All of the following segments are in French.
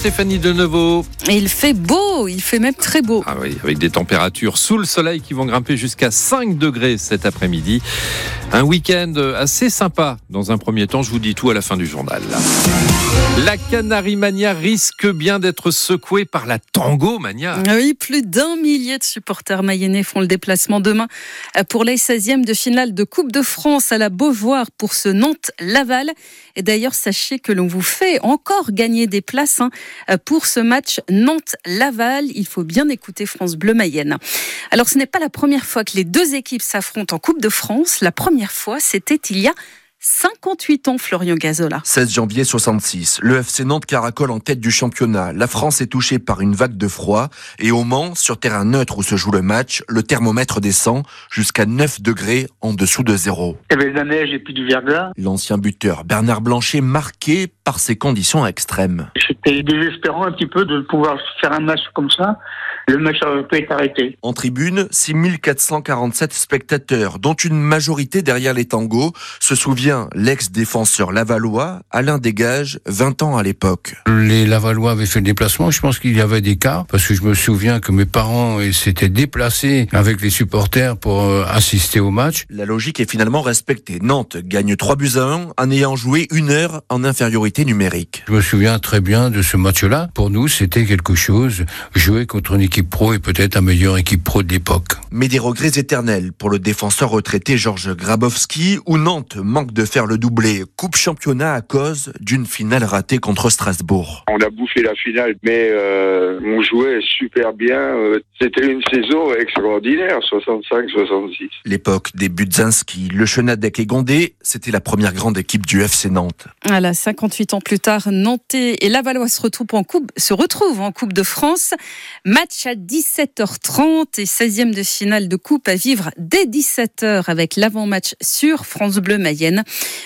Stéphanie Deneveau. Et il fait beau, il fait même très beau. Ah oui, avec des températures sous le soleil qui vont grimper jusqu'à 5 degrés cet après-midi. Un week-end assez sympa. Dans un premier temps, je vous dis tout à la fin du journal. La Canarie Mania risque bien d'être secouée par la Tango Mania. Oui, plus d'un millier de supporters mayennais font le déplacement demain pour les 16e de finale de Coupe de France à la Beauvoir pour ce Nantes-Laval. Et d'ailleurs, sachez que l'on vous fait encore gagner des places hein, pour ce match Nantes-Laval. Il faut bien écouter France Bleu Mayenne. Alors, ce n'est pas la première fois que les deux équipes s'affrontent en Coupe de France. La première fois, c'était il y a 58 ans, Florian Gazola. 16 janvier 66. Le FC Nantes caracole en tête du championnat. La France est touchée par une vague de froid. Et au Mans, sur terrain neutre où se joue le match, le thermomètre descend jusqu'à 9 degrés en dessous de zéro. Il y avait de la neige et puis du verglas. L'ancien buteur Bernard Blanchet marqué par ces conditions extrêmes. C'était désespérant un petit peu de pouvoir faire un match comme ça. Le match peut être arrêté. En tribune, 6447 spectateurs, dont une majorité derrière les tangos, se l'ex-défenseur lavallois, Alain Dégage, 20 ans à l'époque. Les Lavallois avaient fait le déplacement, je pense qu'il y avait des cas, parce que je me souviens que mes parents s'étaient déplacés avec les supporters pour euh, assister au match. La logique est finalement respectée. Nantes gagne 3 buts à 1 en ayant joué une heure en infériorité numérique. Je me souviens très bien de ce match-là. Pour nous, c'était quelque chose, jouer contre une équipe pro et peut-être la meilleure équipe pro de l'époque. Mais des regrets éternels pour le défenseur retraité Georges Grabowski, où Nantes manque de faire le doublé Coupe Championnat à cause d'une finale ratée contre Strasbourg. On a bouffé la finale, mais euh, on jouait super bien. Euh, C'était une saison extraordinaire, 65-66. L'époque des Budzinski, le Chenadec et Gondé, c'était la première grande équipe du FC Nantes. Voilà, 58 ans plus tard, Nantais et Lavallois se retrouvent en Coupe, se retrouvent en coupe de France. Match à 17h30 et 16e de finale de Coupe à vivre dès 17h avec l'avant-match sur France Bleu Mayenne.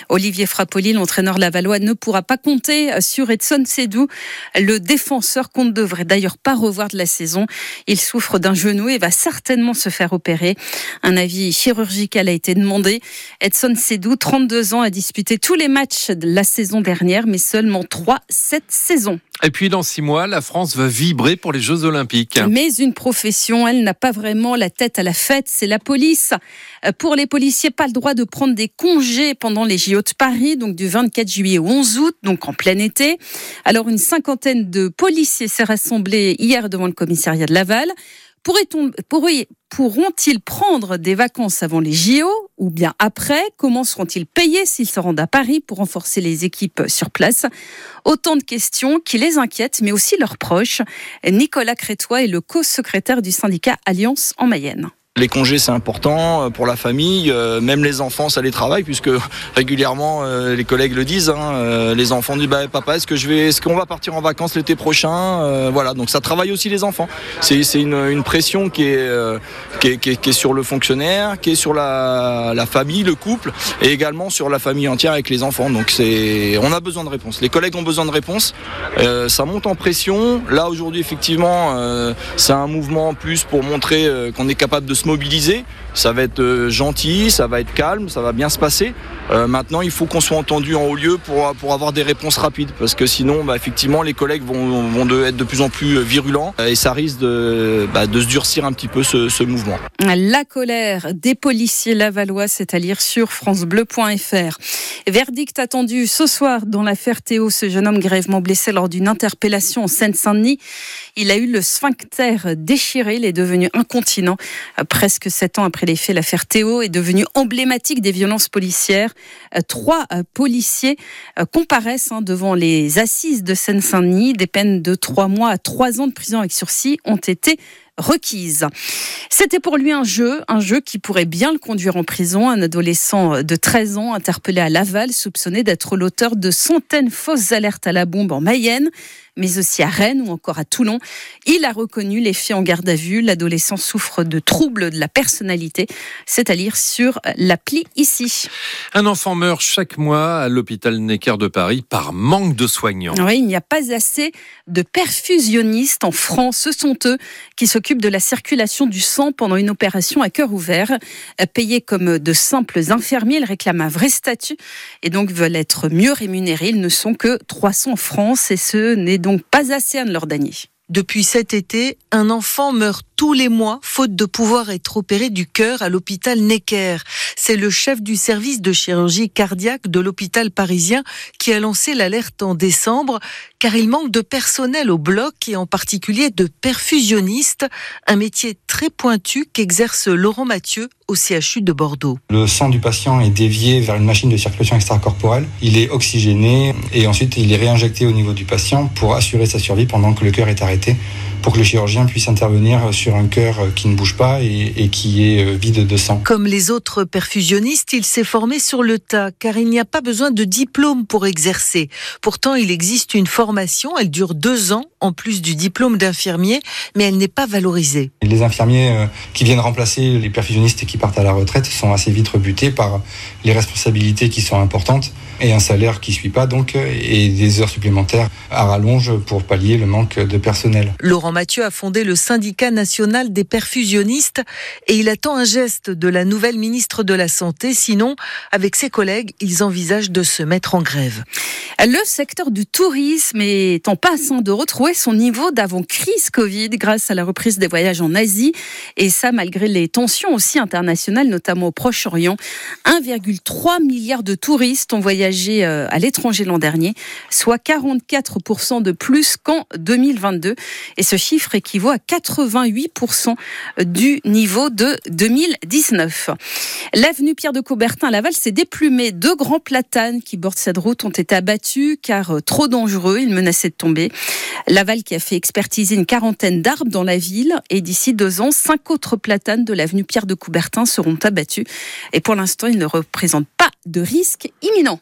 Olivier Frappoli, l'entraîneur lavallois, ne pourra pas compter sur Edson Sedou. Le défenseur qu'on ne devrait d'ailleurs pas revoir de la saison. Il souffre d'un genou et va certainement se faire opérer. Un avis chirurgical a été demandé. Edson Sedou, 32 ans, a disputé tous les matchs de la saison dernière, mais seulement 3 cette saison. Et puis dans six mois, la France va vibrer pour les Jeux Olympiques. Mais une profession, elle n'a pas vraiment la tête à la fête, c'est la police. Pour les policiers, pas le droit de prendre des congés pendant les JO de Paris, donc du 24 juillet au 11 août, donc en plein été. Alors une cinquantaine de policiers s'est rassemblée hier devant le commissariat de Laval. Pourront-ils prendre des vacances avant les JO ou bien après? Comment seront-ils payés s'ils se rendent à Paris pour renforcer les équipes sur place? Autant de questions qui les inquiètent, mais aussi leurs proches. Nicolas Crétois est le co-secrétaire du syndicat Alliance en Mayenne. Les congés, c'est important pour la famille, euh, même les enfants, ça les travaille, puisque régulièrement, euh, les collègues le disent, hein, euh, les enfants disent, bah, papa, est-ce que je vais, est-ce qu'on va partir en vacances l'été prochain Voilà, donc ça travaille aussi les enfants. C'est, une, pression qui est, sur le fonctionnaire, qui est sur la, famille, le couple, et également sur la famille entière avec les enfants. Donc on a besoin de réponses. Les collègues ont besoin de réponses. ça monte en pression. Là, aujourd'hui, effectivement, c'est un mouvement en plus pour montrer qu'on est capable de se mobiliser. Ça va être euh, gentil, ça va être calme, ça va bien se passer. Euh, maintenant, il faut qu'on soit entendu en haut lieu pour, pour avoir des réponses rapides. Parce que sinon, bah, effectivement, les collègues vont, vont de, être de plus en plus euh, virulents et ça risque de, bah, de se durcir un petit peu ce, ce, mouvement. La colère des policiers lavallois, c'est à lire sur FranceBleu.fr. Verdict attendu ce soir dans l'affaire Théo, ce jeune homme grèvement blessé lors d'une interpellation en Seine-Saint-Denis. Il a eu le sphincter déchiré, il est devenu incontinent presque sept ans après les faits. L'affaire Théo est devenue emblématique des violences policières. Trois policiers comparaissent hein, devant les assises de Seine-Saint-Denis. Des peines de trois mois à trois ans de prison avec sursis ont été requise. C'était pour lui un jeu, un jeu qui pourrait bien le conduire en prison. Un adolescent de 13 ans interpellé à Laval, soupçonné d'être l'auteur de centaines fausses alertes à la bombe en Mayenne mais aussi à Rennes ou encore à Toulon. Il a reconnu les faits en garde à vue. L'adolescent souffre de troubles de la personnalité. C'est à lire sur l'appli ici. Un enfant meurt chaque mois à l'hôpital Necker de Paris par manque de soignants. Oui, il n'y a pas assez de perfusionnistes en France. Ce sont eux qui s'occupent de la circulation du sang pendant une opération à cœur ouvert. Payés comme de simples infirmiers, ils réclament un vrai statut et donc veulent être mieux rémunérés. Ils ne sont que 300 en France et ce n'est donc pas assez à leur danier. Depuis cet été, un enfant meurt tous les mois faute de pouvoir être opéré du cœur à l'hôpital Necker. C'est le chef du service de chirurgie cardiaque de l'hôpital parisien qui a lancé l'alerte en décembre car il manque de personnel au bloc et en particulier de perfusionnistes, un métier très pointu qu'exerce Laurent Mathieu au CHU de Bordeaux. Le sang du patient est dévié vers une machine de circulation extracorporelle, il est oxygéné et ensuite il est réinjecté au niveau du patient pour assurer sa survie pendant que le cœur est arrêté pour que le chirurgien puisse intervenir sur un cœur qui ne bouge pas et, qui est euh, vide de sang. Comme les autres perfusionnistes, il s'est formé sur le tas car il n'y a pas besoin de diplôme pour exercer. Pourtant, il existe une formation, elle dure deux ans en plus du diplôme d'infirmier, mais elle n'est pas valorisée. Les infirmiers euh, qui viennent remplacer les perfusionnistes et qui partent à la retraite sont assez vite rebutés par les responsabilités qui sont importantes et un salaire qui suit pas donc et des heures supplémentaires à rallonge pour pallier le manque de personnel. Laurent Mathieu a fondé le syndicat national des perfusionnistes et il attend un geste de la nouvelle ministre de la Santé. Sinon, avec ses collègues, ils envisagent de se mettre en grève. Le secteur du tourisme est en passant de retrouver son niveau d'avant-crise Covid grâce à la reprise des voyages en Asie et ça malgré les tensions aussi internationales, notamment au Proche-Orient. 1,3 milliard de touristes ont voyagé euh, à l'étranger l'an dernier, soit 44% de plus qu'en 2022. Et ce chiffre équivaut à 88% du niveau de 2019. L'avenue Pierre de Coubertin à Laval s'est déplumée. Deux grands platanes qui bordent cette route ont été abattus car euh, trop dangereux. Ils menaçaient de tomber. Laval qui a fait expertiser une quarantaine d'arbres dans la ville et d'ici deux ans, cinq autres platanes de l'avenue Pierre de Coubertin seront abattus. Et pour l'instant, ils ne représentent pas de risque imminent.